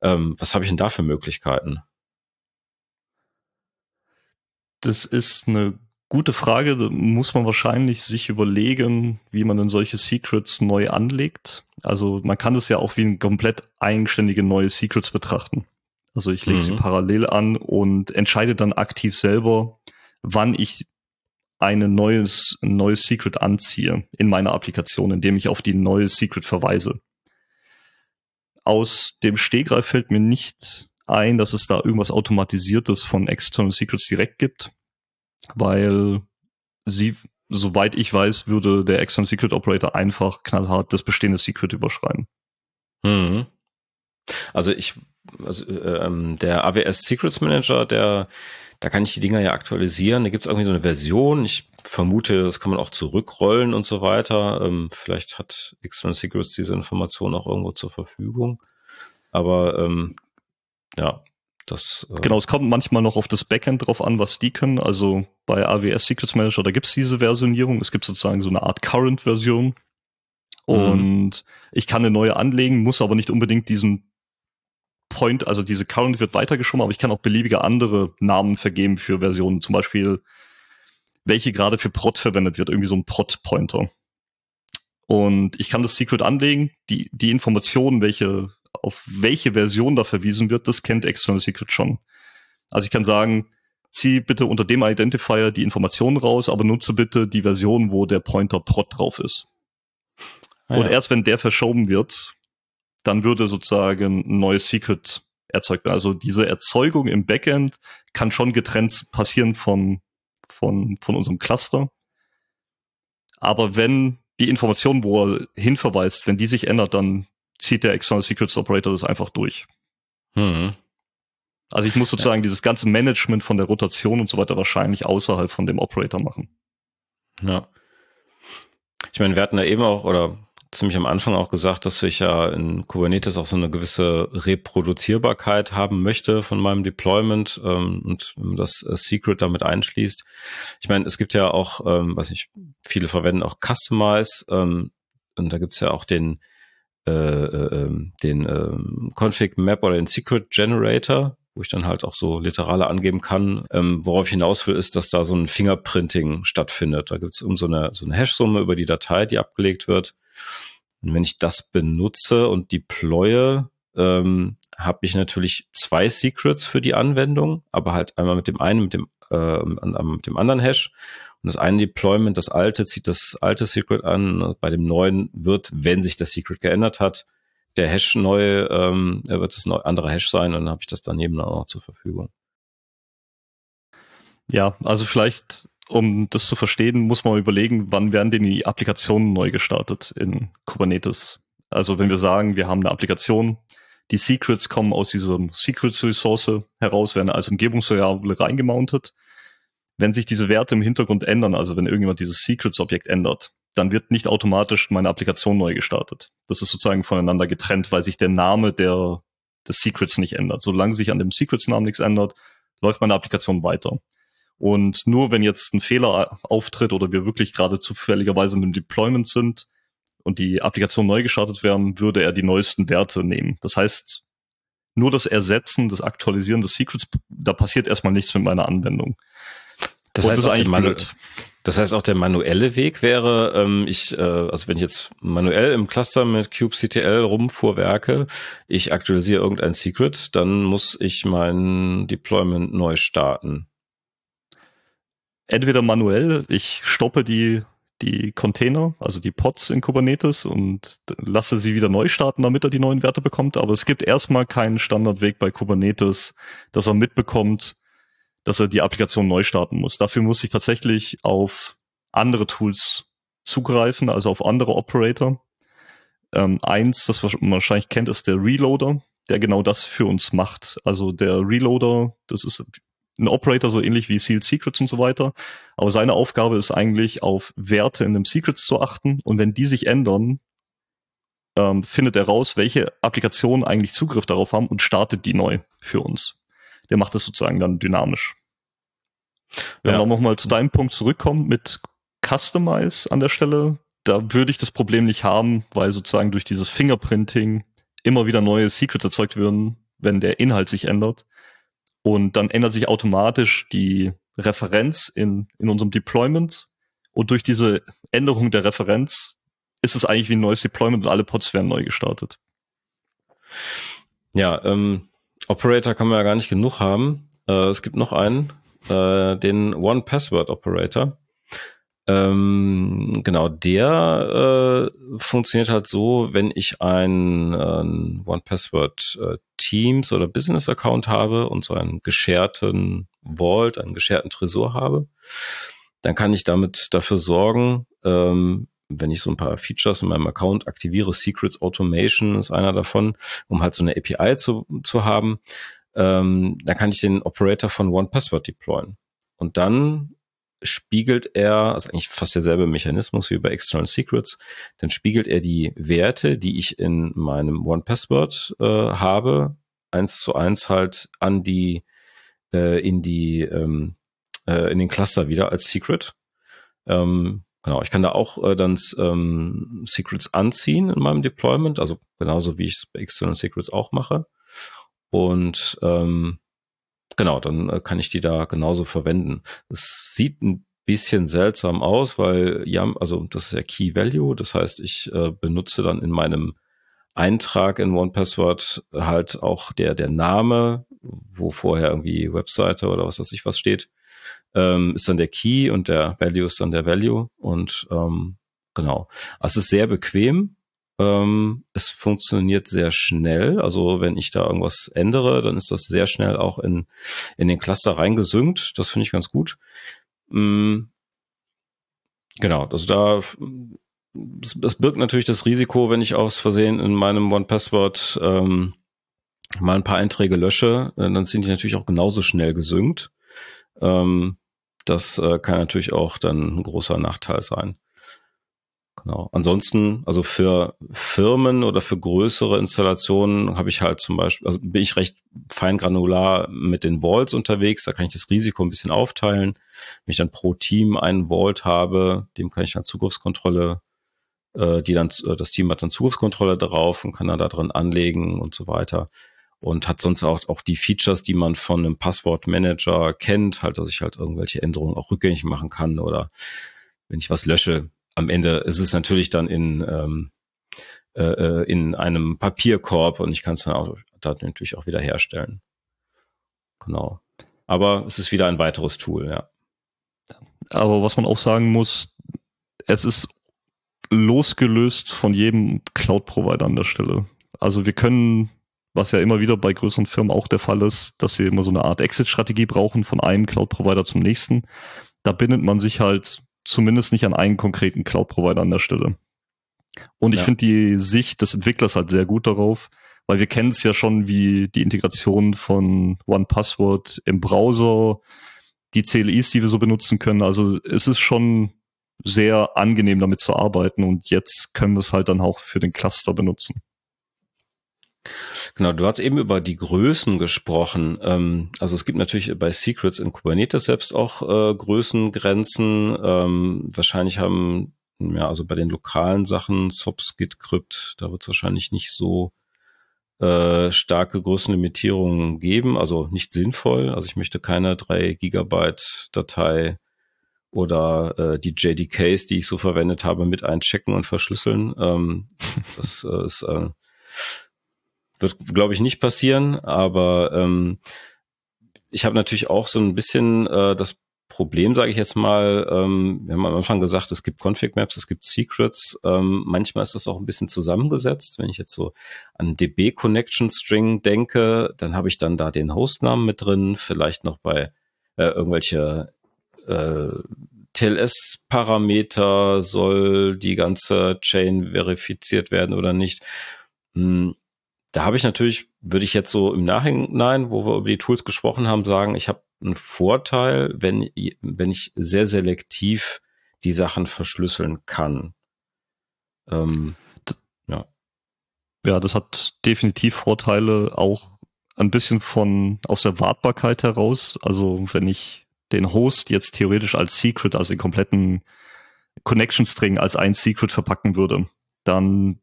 Ähm, was habe ich denn da für Möglichkeiten? Das ist eine Gute Frage, da muss man wahrscheinlich sich überlegen, wie man denn solche Secrets neu anlegt. Also man kann es ja auch wie ein komplett eigenständige neue Secrets betrachten. Also ich lege mhm. sie parallel an und entscheide dann aktiv selber, wann ich ein neues, neues Secret anziehe in meiner Applikation, indem ich auf die neue Secret verweise. Aus dem Stegreif fällt mir nicht ein, dass es da irgendwas Automatisiertes von External Secrets direkt gibt, weil sie, soweit ich weiß, würde der External Secret Operator einfach knallhart das bestehende Secret überschreiben. Mhm. Also ich, also, äh, ähm, der AWS Secrets Manager, der da kann ich die Dinger ja aktualisieren. Da gibt es irgendwie so eine Version. Ich vermute, das kann man auch zurückrollen und so weiter. Ähm, vielleicht hat External Secrets diese Information auch irgendwo zur Verfügung. Aber ähm, ja, das. Äh genau, es kommt manchmal noch auf das Backend drauf an, was die können. Also bei AWS Secrets Manager, da gibt es diese Versionierung. Es gibt sozusagen so eine Art Current-Version. Mhm. Und mhm. ich kann eine neue anlegen, muss aber nicht unbedingt diesen Point, also diese Current wird weitergeschoben, aber ich kann auch beliebige andere Namen vergeben für Versionen. Zum Beispiel, welche gerade für Prot verwendet wird, irgendwie so ein Prot-Pointer. Und ich kann das Secret anlegen, die, die Informationen, welche, auf welche Version da verwiesen wird, das kennt External Secret schon. Also ich kann sagen, zieh bitte unter dem Identifier die Informationen raus, aber nutze bitte die Version, wo der Pointer Prot drauf ist. Ah, ja. Und erst wenn der verschoben wird, dann würde sozusagen ein neues Secret erzeugt werden. Also diese Erzeugung im Backend kann schon getrennt passieren von, von, von unserem Cluster. Aber wenn die Information, wo er hinverweist, wenn die sich ändert, dann zieht der External Secrets Operator das einfach durch. Mhm. Also ich muss sozusagen ja. dieses ganze Management von der Rotation und so weiter wahrscheinlich außerhalb von dem Operator machen. Ja. Ich meine, wir hatten da eben auch, oder ziemlich am Anfang auch gesagt, dass ich ja in Kubernetes auch so eine gewisse Reproduzierbarkeit haben möchte von meinem Deployment ähm, und das äh, Secret damit einschließt. Ich meine, es gibt ja auch, ähm, was ich viele verwenden, auch Customize ähm, und da gibt's ja auch den äh, äh, ähm, den äh, Config Map oder den Secret Generator, wo ich dann halt auch so Literale angeben kann. Ähm, worauf ich hinaus will, ist, dass da so ein Fingerprinting stattfindet. Da gibt's um so eine, so eine Hash-Summe über die Datei, die abgelegt wird. Und wenn ich das benutze und deploye, ähm, habe ich natürlich zwei Secrets für die Anwendung, aber halt einmal mit dem einen, mit dem, äh, mit dem anderen Hash. Und das eine Deployment, das alte, zieht das alte Secret an. Bei dem neuen wird, wenn sich das Secret geändert hat, der Hash neu, ähm, wird es ein anderer Hash sein und dann habe ich das daneben auch noch zur Verfügung. Ja, also vielleicht um das zu verstehen, muss man überlegen, wann werden denn die Applikationen neu gestartet in Kubernetes. Also wenn wir sagen, wir haben eine Applikation, die Secrets kommen aus diesem Secrets-Ressource heraus, werden als Umgebungsvariable reingemountet. Wenn sich diese Werte im Hintergrund ändern, also wenn irgendjemand dieses Secrets-Objekt ändert, dann wird nicht automatisch meine Applikation neu gestartet. Das ist sozusagen voneinander getrennt, weil sich der Name der, des Secrets nicht ändert. Solange sich an dem Secrets-Namen nichts ändert, läuft meine Applikation weiter. Und nur wenn jetzt ein Fehler auftritt oder wir wirklich gerade zufälligerweise in einem Deployment sind und die Applikation neu gestartet werden, würde er die neuesten Werte nehmen. Das heißt, nur das Ersetzen, das Aktualisieren des Secrets, da passiert erstmal nichts mit meiner Anwendung. Das heißt, das, eigentlich das heißt, auch der manuelle Weg wäre, ähm, ich, äh, also wenn ich jetzt manuell im Cluster mit kubectl rumfuhrwerke, ich aktualisiere irgendein Secret, dann muss ich mein Deployment neu starten entweder manuell, ich stoppe die, die Container, also die Pods in Kubernetes und lasse sie wieder neu starten, damit er die neuen Werte bekommt. Aber es gibt erstmal keinen Standardweg bei Kubernetes, dass er mitbekommt, dass er die Applikation neu starten muss. Dafür muss ich tatsächlich auf andere Tools zugreifen, also auf andere Operator. Ähm, eins, das man wahrscheinlich kennt, ist der Reloader, der genau das für uns macht. Also der Reloader, das ist ein Operator so ähnlich wie Sealed Secrets und so weiter. Aber seine Aufgabe ist eigentlich auf Werte in dem Secrets zu achten und wenn die sich ändern, ähm, findet er raus, welche Applikationen eigentlich Zugriff darauf haben und startet die neu für uns. Der macht das sozusagen dann dynamisch. Wenn ja. wir nochmal zu deinem Punkt zurückkommen mit Customize an der Stelle, da würde ich das Problem nicht haben, weil sozusagen durch dieses Fingerprinting immer wieder neue Secrets erzeugt werden, wenn der Inhalt sich ändert. Und dann ändert sich automatisch die, Referenz in, in unserem Deployment und durch diese Änderung der Referenz ist es eigentlich wie ein neues Deployment und alle Pods werden neu gestartet. Ja, ähm, Operator kann man ja gar nicht genug haben. Äh, es gibt noch einen, äh, den One Password Operator. Ähm, genau, der äh, funktioniert halt so, wenn ich ein, ein One Password äh, Teams oder Business Account habe und so einen gescherten Vault, einen gescherten Tresor habe, dann kann ich damit dafür sorgen, ähm, wenn ich so ein paar Features in meinem Account aktiviere, Secrets Automation ist einer davon, um halt so eine API zu, zu haben, ähm, dann kann ich den Operator von One Password deployen. Und dann spiegelt er, also eigentlich fast derselbe Mechanismus wie bei External Secrets, dann spiegelt er die Werte, die ich in meinem One Password äh, habe, eins zu eins halt an die äh, in die ähm, äh, in den Cluster wieder als Secret. Ähm, genau, ich kann da auch äh, dann ähm, Secrets anziehen in meinem Deployment, also genauso wie ich es bei External Secrets auch mache. Und ähm, genau, dann äh, kann ich die da genauso verwenden. Es sieht ein bisschen seltsam aus, weil ja, also das ist ja Key Value, das heißt, ich äh, benutze dann in meinem Eintrag in OnePassword halt auch der der Name, wo vorher irgendwie Webseite oder was weiß ich was steht, ähm, ist dann der Key und der Value ist dann der Value und ähm, genau. Also es ist sehr bequem ähm, es funktioniert sehr schnell. Also wenn ich da irgendwas ändere, dann ist das sehr schnell auch in, in den Cluster reingesynkt. Das finde ich ganz gut. Mhm. Genau, also da das, das birgt natürlich das Risiko, wenn ich aus Versehen in meinem One-Password ähm, mal ein paar Einträge lösche, äh, dann sind die natürlich auch genauso schnell gesynkt. Ähm, das äh, kann natürlich auch dann ein großer Nachteil sein. Genau. Ansonsten, also für Firmen oder für größere Installationen habe ich halt zum Beispiel, also bin ich recht feingranular mit den Vaults unterwegs. Da kann ich das Risiko ein bisschen aufteilen. Wenn ich dann pro Team einen Vault habe, dem kann ich dann Zugriffskontrolle, äh, die dann, äh, das Team hat dann Zugriffskontrolle drauf und kann dann da drin anlegen und so weiter. Und hat sonst auch, auch die Features, die man von einem Passwortmanager kennt, halt, dass ich halt irgendwelche Änderungen auch rückgängig machen kann oder wenn ich was lösche, am Ende ist es natürlich dann in, ähm, äh, äh, in einem Papierkorb und ich kann es dann auch dann natürlich auch wieder herstellen. Genau. Aber es ist wieder ein weiteres Tool, ja. Aber was man auch sagen muss, es ist losgelöst von jedem Cloud-Provider an der Stelle. Also wir können, was ja immer wieder bei größeren Firmen auch der Fall ist, dass sie immer so eine Art Exit-Strategie brauchen von einem Cloud-Provider zum nächsten. Da bindet man sich halt zumindest nicht an einen konkreten Cloud-Provider an der Stelle. Und ich ja. finde die Sicht des Entwicklers halt sehr gut darauf, weil wir kennen es ja schon wie die Integration von OnePassword im Browser, die CLIs, die wir so benutzen können. Also es ist schon sehr angenehm damit zu arbeiten und jetzt können wir es halt dann auch für den Cluster benutzen. Genau, du hast eben über die Größen gesprochen. Ähm, also es gibt natürlich bei Secrets in Kubernetes selbst auch äh, Größengrenzen. Ähm, wahrscheinlich haben, ja, also bei den lokalen Sachen, SOPs, Git, Crypt, da wird es wahrscheinlich nicht so äh, starke Größenlimitierungen geben, also nicht sinnvoll. Also ich möchte keine drei Gigabyte Datei oder äh, die JDKs, die ich so verwendet habe, mit einchecken und verschlüsseln. Ähm, das äh, ist äh, wird, glaube ich, nicht passieren, aber ähm, ich habe natürlich auch so ein bisschen äh, das Problem, sage ich jetzt mal, ähm, wir haben am Anfang gesagt, es gibt Config-Maps, es gibt Secrets. Ähm, manchmal ist das auch ein bisschen zusammengesetzt. Wenn ich jetzt so an DB-Connection-String denke, dann habe ich dann da den Hostnamen mit drin, vielleicht noch bei äh, irgendwelche äh, TLS-Parameter, soll die ganze Chain verifiziert werden oder nicht. Hm, da habe ich natürlich, würde ich jetzt so im Nachhinein, wo wir über die Tools gesprochen haben, sagen, ich habe einen Vorteil, wenn, wenn ich sehr selektiv die Sachen verschlüsseln kann. Ähm, ja. Ja, das hat definitiv Vorteile, auch ein bisschen von aus der Wartbarkeit heraus. Also wenn ich den Host jetzt theoretisch als Secret, also den kompletten Connection String als ein Secret verpacken würde, dann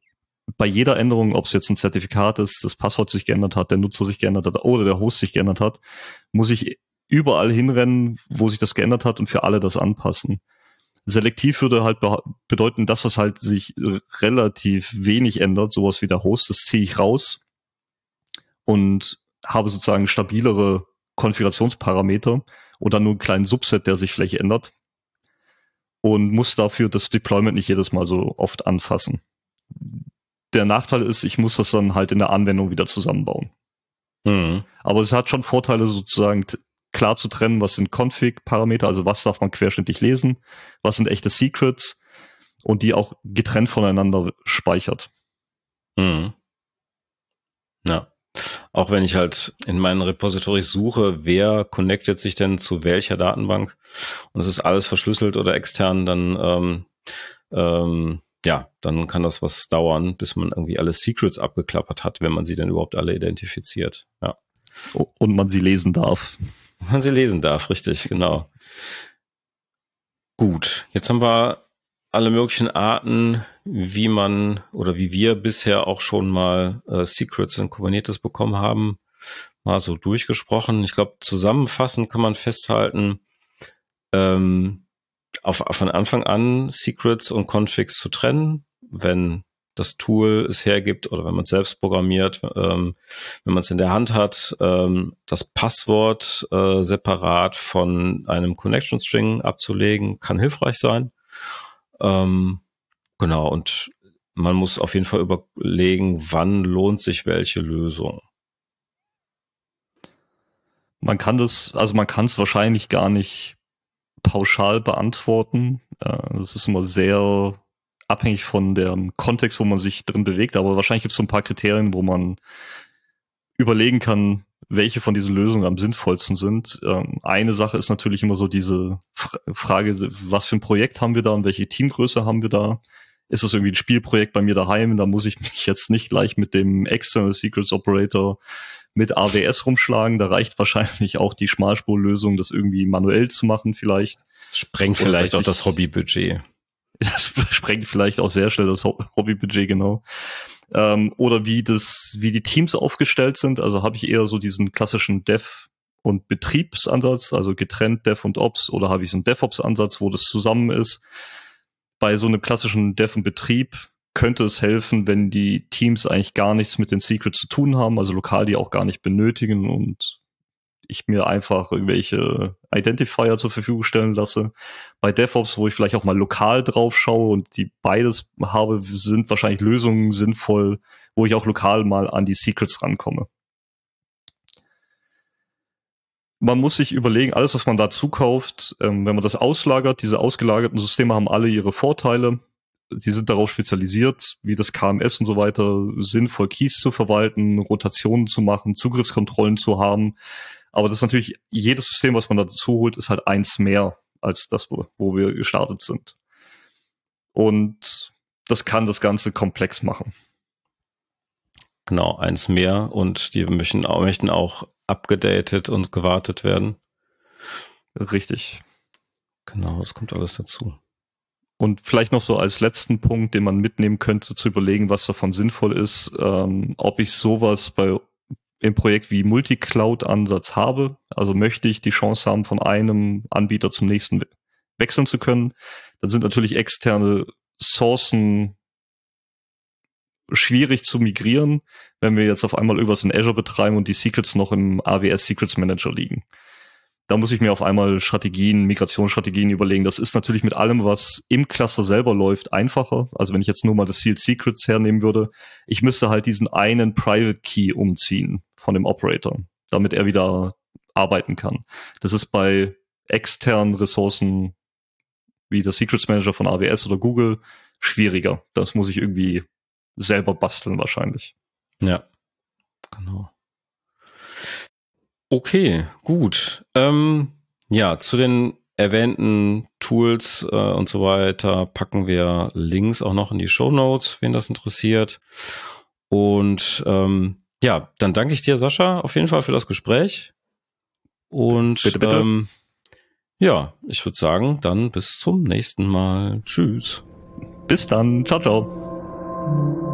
bei jeder Änderung, ob es jetzt ein Zertifikat ist, das Passwort sich geändert hat, der Nutzer sich geändert hat oder der Host sich geändert hat, muss ich überall hinrennen, wo sich das geändert hat und für alle das anpassen. Selektiv würde halt be bedeuten, das, was halt sich relativ wenig ändert, sowas wie der Host, das ziehe ich raus und habe sozusagen stabilere Konfigurationsparameter oder nur einen kleinen Subset, der sich vielleicht ändert und muss dafür das Deployment nicht jedes Mal so oft anfassen. Der Nachteil ist, ich muss das dann halt in der Anwendung wieder zusammenbauen. Mhm. Aber es hat schon Vorteile, sozusagen klar zu trennen, was sind Config-Parameter, also was darf man querschnittlich lesen, was sind echte Secrets und die auch getrennt voneinander speichert. Mhm. Ja. Auch wenn ich halt in meinen Repositories suche, wer connectet sich denn zu welcher Datenbank und es ist alles verschlüsselt oder extern, dann ähm, ähm, ja, dann kann das was dauern, bis man irgendwie alle Secrets abgeklappert hat, wenn man sie denn überhaupt alle identifiziert. Ja. Und man sie lesen darf. Man sie lesen darf, richtig, genau. Gut, jetzt haben wir alle möglichen Arten, wie man oder wie wir bisher auch schon mal äh, Secrets in Kubernetes bekommen haben, mal so durchgesprochen. Ich glaube, zusammenfassend kann man festhalten, ähm, auf, von Anfang an Secrets und Configs zu trennen, wenn das Tool es hergibt oder wenn man es selbst programmiert, ähm, wenn man es in der Hand hat, ähm, das Passwort äh, separat von einem Connection String abzulegen, kann hilfreich sein. Ähm, genau, und man muss auf jeden Fall überlegen, wann lohnt sich welche Lösung. Man kann das, also man kann es wahrscheinlich gar nicht pauschal beantworten. Es ist immer sehr abhängig von dem Kontext, wo man sich drin bewegt, aber wahrscheinlich gibt es so ein paar Kriterien, wo man überlegen kann, welche von diesen Lösungen am sinnvollsten sind. Ähm, eine Sache ist natürlich immer so diese Frage, was für ein Projekt haben wir da und welche Teamgröße haben wir da? Ist es irgendwie ein Spielprojekt bei mir daheim? Da muss ich mich jetzt nicht gleich mit dem External Secrets Operator mit AWS rumschlagen. Da reicht wahrscheinlich auch die Schmalspurlösung, das irgendwie manuell zu machen vielleicht. Sprengt vielleicht auch das Hobbybudget. Das sprengt vielleicht auch sehr schnell das Hobbybudget, genau. Ähm, oder wie das, wie die Teams aufgestellt sind. Also habe ich eher so diesen klassischen Dev und Betriebsansatz, also getrennt Dev und Ops, oder habe ich so einen DevOps-Ansatz, wo das zusammen ist. Bei so einem klassischen Dev und Betrieb könnte es helfen, wenn die Teams eigentlich gar nichts mit den Secrets zu tun haben, also lokal die auch gar nicht benötigen und ich mir einfach irgendwelche Identifier zur Verfügung stellen lasse. Bei DevOps, wo ich vielleicht auch mal lokal drauf schaue und die beides habe, sind wahrscheinlich Lösungen sinnvoll, wo ich auch lokal mal an die Secrets rankomme. Man muss sich überlegen, alles, was man da zukauft, ähm, wenn man das auslagert, diese ausgelagerten Systeme haben alle ihre Vorteile sie sind darauf spezialisiert, wie das KMS und so weiter, sinnvoll Keys zu verwalten, Rotationen zu machen, Zugriffskontrollen zu haben. Aber das ist natürlich, jedes System, was man dazu holt, ist halt eins mehr als das, wo, wo wir gestartet sind. Und das kann das Ganze komplex machen. Genau, eins mehr und die möchten auch, möchten auch abgedatet und gewartet werden. Richtig. Genau, das kommt alles dazu. Und vielleicht noch so als letzten Punkt, den man mitnehmen könnte, zu überlegen, was davon sinnvoll ist, ähm, ob ich sowas bei im Projekt wie Multi-Cloud-Ansatz habe. Also möchte ich die Chance haben, von einem Anbieter zum nächsten wechseln zu können. Dann sind natürlich externe Sourcen schwierig zu migrieren, wenn wir jetzt auf einmal irgendwas in Azure betreiben und die Secrets noch im AWS Secrets Manager liegen da muss ich mir auf einmal Strategien, Migrationsstrategien überlegen. Das ist natürlich mit allem, was im Cluster selber läuft, einfacher. Also wenn ich jetzt nur mal das Sealed Secrets hernehmen würde, ich müsste halt diesen einen Private Key umziehen von dem Operator, damit er wieder arbeiten kann. Das ist bei externen Ressourcen wie der Secrets Manager von AWS oder Google schwieriger. Das muss ich irgendwie selber basteln wahrscheinlich. Ja, genau. Okay, gut. Ähm, ja, zu den erwähnten Tools äh, und so weiter packen wir Links auch noch in die Show Notes, wen das interessiert. Und ähm, ja, dann danke ich dir, Sascha, auf jeden Fall für das Gespräch. Und bitte, bitte. Ähm, ja, ich würde sagen, dann bis zum nächsten Mal. Tschüss. Bis dann. Ciao, ciao.